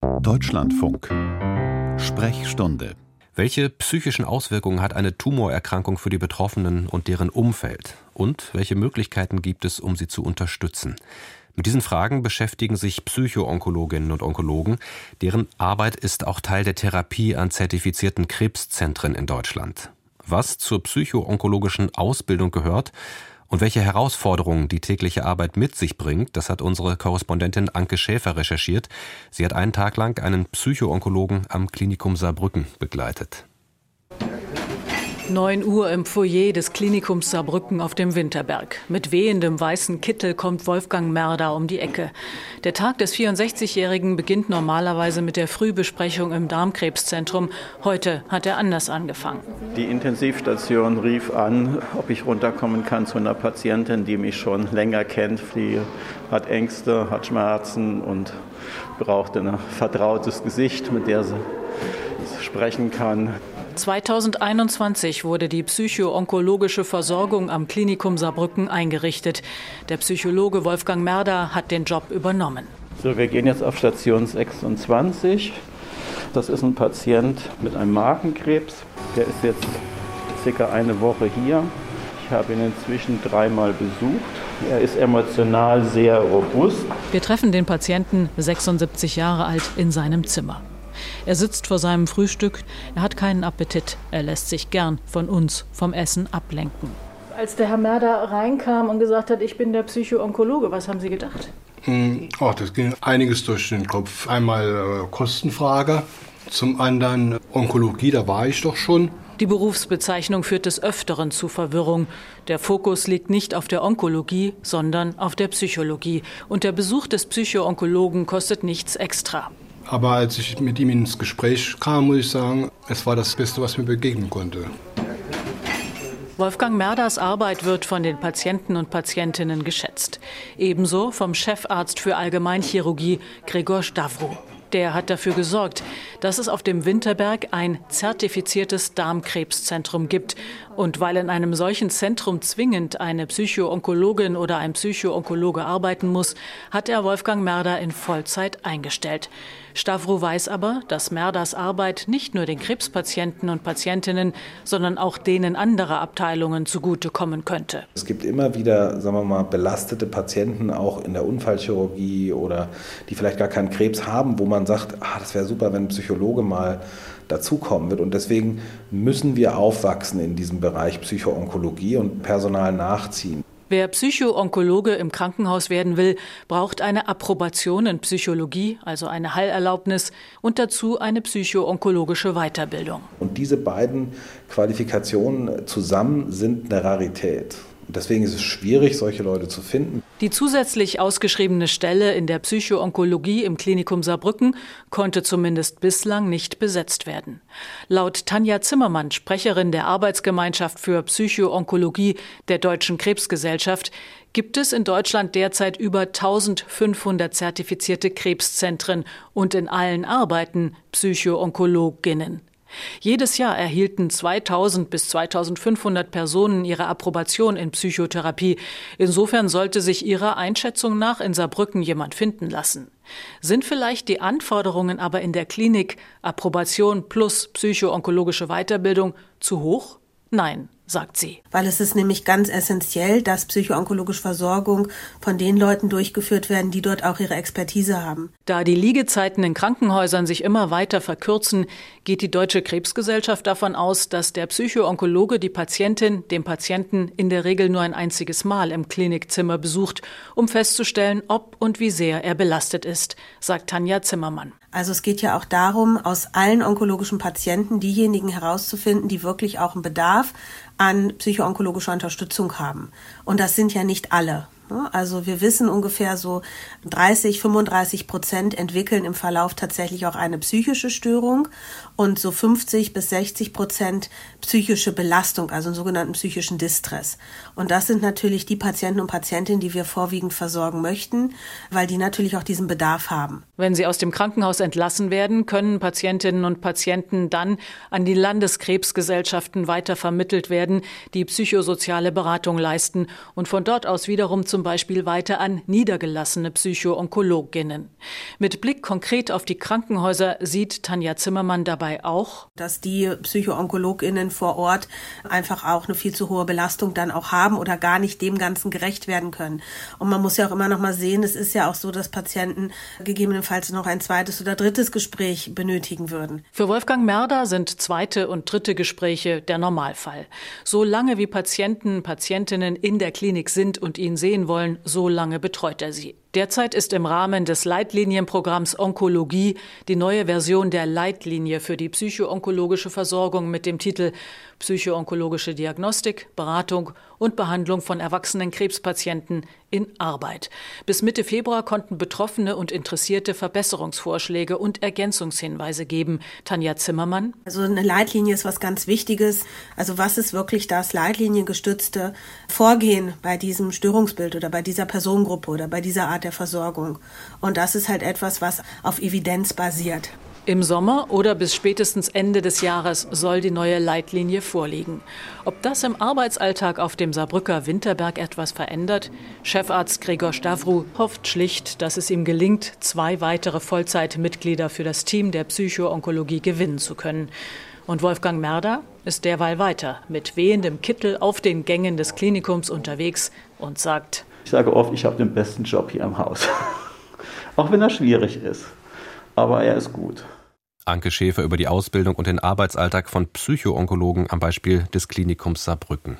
Deutschlandfunk Sprechstunde welche psychischen Auswirkungen hat eine Tumorerkrankung für die Betroffenen und deren Umfeld? Und welche Möglichkeiten gibt es, um sie zu unterstützen? Mit diesen Fragen beschäftigen sich Psychoonkologinnen und Onkologen. Deren Arbeit ist auch Teil der Therapie an zertifizierten Krebszentren in Deutschland. Was zur psychoonkologischen Ausbildung gehört und welche Herausforderungen die tägliche Arbeit mit sich bringt, das hat unsere Korrespondentin Anke Schäfer recherchiert. Sie hat einen Tag lang einen Psychoonkologen am Klinikum Saarbrücken begleitet. 9 Uhr im Foyer des Klinikums Saarbrücken auf dem Winterberg. Mit wehendem weißen Kittel kommt Wolfgang Merder um die Ecke. Der Tag des 64-Jährigen beginnt normalerweise mit der Frühbesprechung im Darmkrebszentrum. Heute hat er anders angefangen. Die Intensivstation rief an, ob ich runterkommen kann zu einer Patientin, die mich schon länger kennt. Die hat Ängste, hat Schmerzen und braucht ein vertrautes Gesicht, mit der sie sprechen kann. 2021 wurde die psycho-onkologische Versorgung am Klinikum Saarbrücken eingerichtet. Der Psychologe Wolfgang Merder hat den Job übernommen. So, wir gehen jetzt auf Station 26. Das ist ein Patient mit einem Magenkrebs. Der ist jetzt circa eine Woche hier. Ich habe ihn inzwischen dreimal besucht. Er ist emotional sehr robust. Wir treffen den Patienten, 76 Jahre alt, in seinem Zimmer. Er sitzt vor seinem Frühstück, er hat keinen Appetit, er lässt sich gern von uns, vom Essen ablenken. Als der Herr Merder reinkam und gesagt hat, ich bin der Psychoonkologe, was haben Sie gedacht? Oh, das ging einiges durch den Kopf. Einmal äh, Kostenfrage, zum anderen Onkologie, da war ich doch schon. Die Berufsbezeichnung führt des Öfteren zu Verwirrung. Der Fokus liegt nicht auf der Onkologie, sondern auf der Psychologie. Und der Besuch des Psychoonkologen kostet nichts extra. Aber als ich mit ihm ins Gespräch kam, muss ich sagen, es war das Beste, was mir begegnen konnte. Wolfgang Merders Arbeit wird von den Patienten und Patientinnen geschätzt. Ebenso vom Chefarzt für Allgemeinchirurgie Gregor Stavro. Der hat dafür gesorgt, dass es auf dem Winterberg ein zertifiziertes Darmkrebszentrum gibt. Und weil in einem solchen Zentrum zwingend eine Psychoonkologin oder ein Psychoonkologe arbeiten muss, hat er Wolfgang Merder in Vollzeit eingestellt. Stavro weiß aber, dass Merders Arbeit nicht nur den Krebspatienten und Patientinnen, sondern auch denen anderer Abteilungen zugutekommen könnte. Es gibt immer wieder, sagen wir mal, belastete Patienten, auch in der Unfallchirurgie oder die vielleicht gar keinen Krebs haben, wo man sagt, ah, das wäre super, wenn ein Psychologe mal dazukommen wird. Und deswegen müssen wir aufwachsen in diesem Bereich Psychoonkologie und Personal nachziehen. Wer Psychoonkologe im Krankenhaus werden will, braucht eine Approbation in Psychologie, also eine Heilerlaubnis und dazu eine psychoonkologische Weiterbildung. Und diese beiden Qualifikationen zusammen sind eine Rarität. Deswegen ist es schwierig, solche Leute zu finden. Die zusätzlich ausgeschriebene Stelle in der Psychoonkologie im Klinikum Saarbrücken konnte zumindest bislang nicht besetzt werden. Laut Tanja Zimmermann, Sprecherin der Arbeitsgemeinschaft für Psychoonkologie der Deutschen Krebsgesellschaft, gibt es in Deutschland derzeit über 1500 zertifizierte Krebszentren und in allen arbeiten Psychoonkologinnen. Jedes Jahr erhielten 2000 bis 2500 Personen ihre Approbation in Psychotherapie. Insofern sollte sich ihrer Einschätzung nach in Saarbrücken jemand finden lassen. Sind vielleicht die Anforderungen aber in der Klinik Approbation plus psychoonkologische Weiterbildung zu hoch? Nein, sagt sie. Weil es ist nämlich ganz essentiell, dass psychoonkologische Versorgung von den Leuten durchgeführt werden, die dort auch ihre Expertise haben. Da die Liegezeiten in Krankenhäusern sich immer weiter verkürzen, geht die Deutsche Krebsgesellschaft davon aus, dass der Psychoonkologe die Patientin, den Patienten in der Regel nur ein einziges Mal im Klinikzimmer besucht, um festzustellen, ob und wie sehr er belastet ist, sagt Tanja Zimmermann. Also es geht ja auch darum, aus allen onkologischen Patienten diejenigen herauszufinden, die wirklich auch einen Bedarf an psychoonkologischer Unterstützung haben. Und das sind ja nicht alle. Ne? Also wir wissen ungefähr so 30, 35 Prozent entwickeln im Verlauf tatsächlich auch eine psychische Störung und so 50 bis 60 Prozent psychische Belastung, also einen sogenannten psychischen Distress. Und das sind natürlich die Patienten und Patientinnen, die wir vorwiegend versorgen möchten, weil die natürlich auch diesen Bedarf haben. Wenn sie aus dem Krankenhaus entlassen werden, können Patientinnen und Patienten dann an die Landeskrebsgesellschaften weiter vermittelt werden, die psychosoziale Beratung leisten und von dort aus wiederum zum zum Beispiel weiter an niedergelassene Psychoonkologinnen. Mit Blick konkret auf die Krankenhäuser sieht Tanja Zimmermann dabei auch, dass die Psychoonkologinnen vor Ort einfach auch eine viel zu hohe Belastung dann auch haben oder gar nicht dem Ganzen gerecht werden können. Und man muss ja auch immer noch mal sehen, es ist ja auch so, dass Patienten gegebenenfalls noch ein zweites oder drittes Gespräch benötigen würden. Für Wolfgang Merder sind zweite und dritte Gespräche der Normalfall. So lange wie Patienten, Patientinnen in der Klinik sind und ihn sehen wollen, so lange betreut er sie. Derzeit ist im Rahmen des Leitlinienprogramms Onkologie die neue Version der Leitlinie für die psychoonkologische Versorgung mit dem Titel Psychoonkologische Diagnostik, Beratung und Behandlung von erwachsenen Krebspatienten in Arbeit. Bis Mitte Februar konnten Betroffene und Interessierte Verbesserungsvorschläge und Ergänzungshinweise geben. Tanja Zimmermann. Also eine Leitlinie ist was ganz Wichtiges. Also was ist wirklich das leitliniengestützte Vorgehen bei diesem Störungsbild oder bei dieser Personengruppe oder bei dieser Art der Versorgung. Und das ist halt etwas, was auf Evidenz basiert. Im Sommer oder bis spätestens Ende des Jahres soll die neue Leitlinie vorliegen. Ob das im Arbeitsalltag auf dem Saarbrücker Winterberg etwas verändert? Chefarzt Gregor Stavru hofft schlicht, dass es ihm gelingt, zwei weitere Vollzeitmitglieder für das Team der Psychoonkologie gewinnen zu können. Und Wolfgang Merder ist derweil weiter mit wehendem Kittel auf den Gängen des Klinikums unterwegs und sagt, ich sage oft, ich habe den besten Job hier im Haus. Auch wenn er schwierig ist. Aber er ist gut. Anke Schäfer über die Ausbildung und den Arbeitsalltag von Psychoonkologen am Beispiel des Klinikums Saarbrücken.